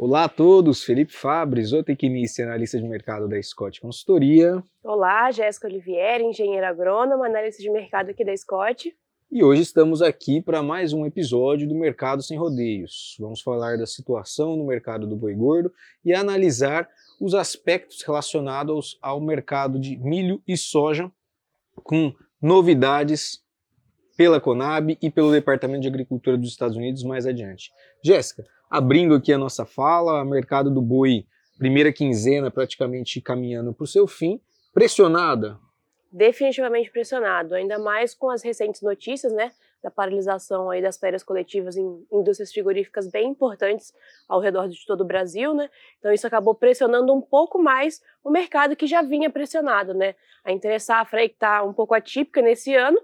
Olá a todos, Felipe Fabres, zootecnista e analista de mercado da Scott Consultoria. Olá, Jéssica Olivieri, engenheira agrônoma, analista de mercado aqui da Scott. E hoje estamos aqui para mais um episódio do Mercado Sem Rodeios. Vamos falar da situação no mercado do boi gordo e analisar os aspectos relacionados ao mercado de milho e soja, com novidades pela Conab e pelo Departamento de Agricultura dos Estados Unidos mais adiante. Jéssica, abrindo aqui a nossa fala, mercado do boi, primeira quinzena praticamente caminhando para o seu fim, pressionada? Definitivamente pressionado, ainda mais com as recentes notícias, né, da paralisação aí das férias coletivas em indústrias frigoríficas bem importantes ao redor de todo o Brasil, né? Então isso acabou pressionando um pouco mais o mercado que já vinha pressionado, né? A interessafra aí que está um pouco atípica nesse ano,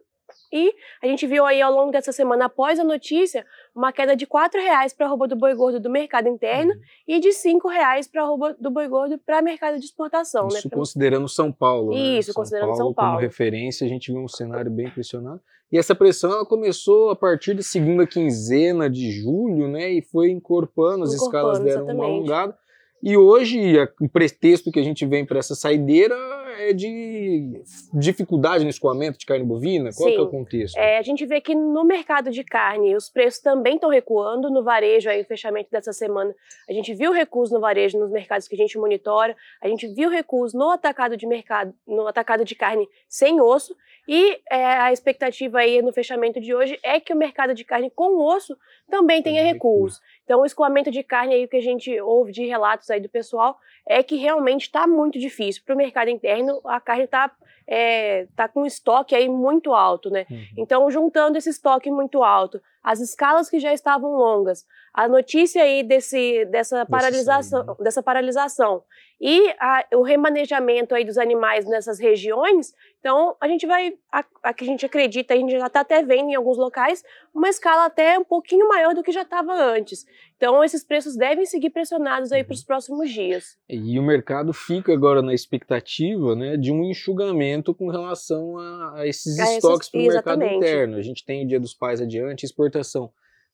e a gente viu aí ao longo dessa semana, após a notícia, uma queda de R$ reais para a arroba do boi gordo do mercado interno uhum. e de R$ reais para a arroba do boi gordo para mercado de exportação. Né? Isso né? considerando São Paulo. Né? Isso, né? considerando São Paulo, São Paulo. Como referência, a gente viu um cenário bem impressionante. E essa pressão ela começou a partir da segunda quinzena de julho, né? E foi incorporando, as escalas deram exatamente. uma alongada. E hoje, o pretexto que a gente vem para essa saideira é de dificuldade no escoamento de carne bovina? Qual Sim. é o contexto? É, a gente vê que no mercado de carne os preços também estão recuando. No varejo, aí, o fechamento dessa semana, a gente viu recuos no varejo nos mercados que a gente monitora. A gente viu recuos no atacado de mercado, no atacado de carne sem osso. E é, a expectativa aí no fechamento de hoje é que o mercado de carne com osso também tenha recuos. Então, o escoamento de carne aí que a gente ouve de relatos aí do pessoal é que realmente está muito difícil. Para o mercado interno, a carne está é, tá com estoque aí muito alto, né? Uhum. Então, juntando esse estoque muito alto, as escalas que já estavam longas, a notícia aí desse, dessa, paralisação, né? dessa paralisação e a, o remanejamento aí dos animais nessas regiões, então a gente vai, a, a que a gente acredita, a gente já está até vendo em alguns locais, uma escala até um pouquinho maior do que já estava antes. Então esses preços devem seguir pressionados aí para os próximos dias. E o mercado fica agora na expectativa né, de um enxugamento com relação a, a esses estoques para o mercado interno. A gente tem o Dia dos Pais adiante, exportação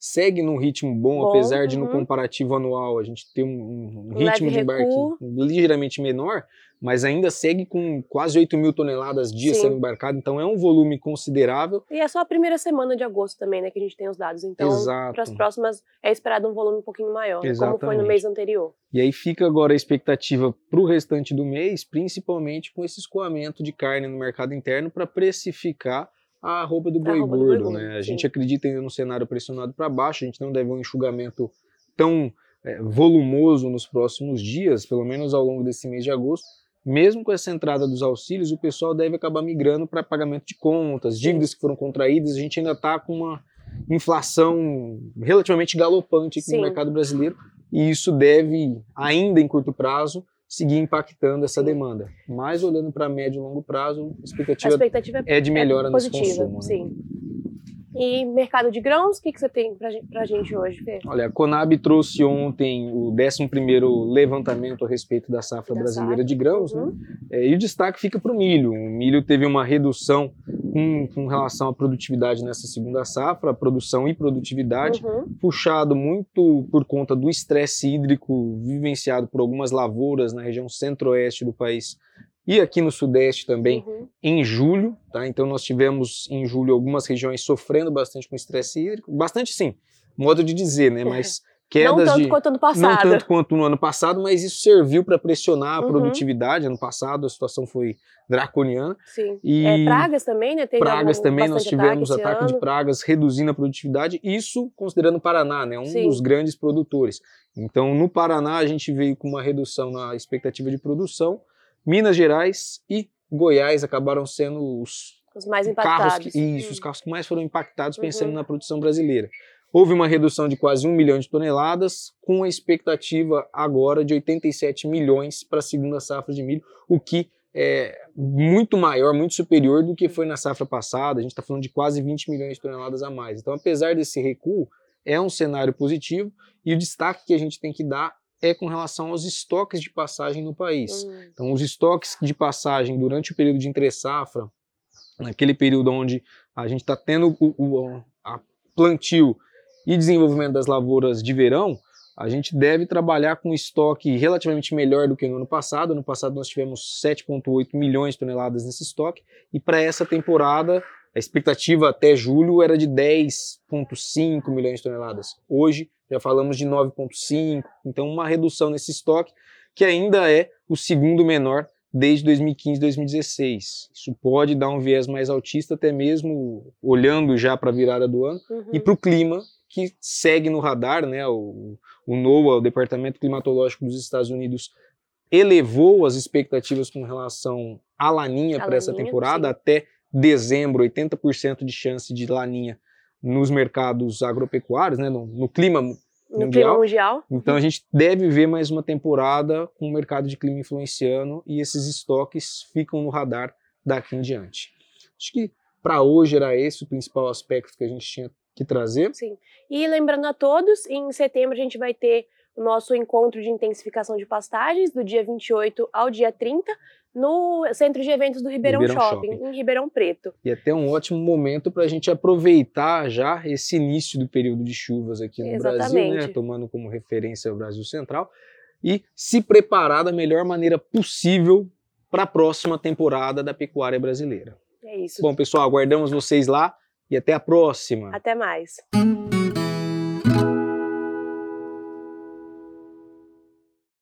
segue num ritmo bom, bom apesar de no uhum. comparativo anual a gente ter um, um ritmo de embarque ligeiramente menor, mas ainda segue com quase 8 mil toneladas dia Sim. sendo embarcado, então é um volume considerável. E é só a primeira semana de agosto também, né, que a gente tem os dados, então para as próximas é esperado um volume um pouquinho maior, Exatamente. como foi no mês anterior. E aí fica agora a expectativa para o restante do mês, principalmente com esse escoamento de carne no mercado interno para precificar a roupa do boi roupa gordo, do boi né? A gente acredita ainda no cenário pressionado para baixo, a gente não deve um enxugamento tão é, volumoso nos próximos dias, pelo menos ao longo desse mês de agosto. Mesmo com essa entrada dos auxílios, o pessoal deve acabar migrando para pagamento de contas, dívidas que foram contraídas. A gente ainda está com uma inflação relativamente galopante aqui Sim. no mercado brasileiro e isso deve, ainda em curto prazo, seguir impactando essa demanda. Mas olhando para médio e longo prazo, a expectativa, a expectativa é de melhora é positiva, nesse consumo. Né? Sim. E mercado de grãos, o que, que você tem para a gente hoje, Fê? Olha, a Conab trouxe ontem o 11º levantamento a respeito da safra da brasileira safra. de grãos, né? uhum. né? É, e o destaque fica para o milho. O milho teve uma redução com, com, relação à produtividade nessa segunda safra, produção e produtividade, uhum. puxado muito por conta do estresse hídrico vivenciado por algumas lavouras na região centro-oeste do país e aqui no Sudeste também uhum. em julho, tá? Então nós tivemos em julho algumas regiões sofrendo bastante com estresse hídrico, bastante sim, modo de dizer, né? Mas quedas não tanto de, quanto ano passado. Não tanto quanto no ano passado, mas isso serviu para pressionar a uhum. produtividade. Ano passado a situação foi draconiana. Sim. E é, pragas também, né? Teve pragas algum, também, nós tivemos ataque, ataque de pragas reduzindo a produtividade, isso considerando o Paraná, né? Um Sim. dos grandes produtores. Então no Paraná a gente veio com uma redução na expectativa de produção, Minas Gerais e Goiás acabaram sendo os, os mais impactados. Carros que, isso, hum. os carros que mais foram impactados pensando uhum. na produção brasileira. Houve uma redução de quase 1 milhão de toneladas, com a expectativa agora de 87 milhões para a segunda safra de milho, o que é muito maior, muito superior do que foi na safra passada. A gente está falando de quase 20 milhões de toneladas a mais. Então, apesar desse recuo, é um cenário positivo e o destaque que a gente tem que dar é com relação aos estoques de passagem no país. Hum. Então, os estoques de passagem durante o período de entre-safra, naquele período onde a gente está tendo o, o a plantio e desenvolvimento das lavouras de verão, a gente deve trabalhar com estoque relativamente melhor do que no ano passado. No passado nós tivemos 7,8 milhões de toneladas nesse estoque e para essa temporada a expectativa até julho era de 10,5 milhões de toneladas. Hoje já falamos de 9,5, então uma redução nesse estoque que ainda é o segundo menor desde 2015, 2016. Isso pode dar um viés mais altista, até mesmo olhando já para a virada do ano uhum. e para o clima que segue no radar, né? O, o NOAA, o Departamento Climatológico dos Estados Unidos, elevou as expectativas com relação à laninha para essa temporada sim. até dezembro, 80% de chance de laninha nos mercados agropecuários, né? No, no clima no mundial. clima mundial. Então a gente deve ver mais uma temporada com o mercado de clima influenciando e esses estoques ficam no radar daqui em diante. Acho que para hoje era esse o principal aspecto que a gente tinha que trazer. Sim. E lembrando a todos, em setembro a gente vai ter o nosso encontro de intensificação de pastagens, do dia 28 ao dia 30, no Centro de Eventos do Ribeirão, Ribeirão Shopping, Shopping, em Ribeirão Preto. E até um ótimo momento para a gente aproveitar já esse início do período de chuvas aqui no Exatamente. Brasil, né? tomando como referência o Brasil Central, e se preparar da melhor maneira possível para a próxima temporada da pecuária brasileira. É isso. Bom, pessoal, aguardamos vocês lá e até a próxima. Até mais.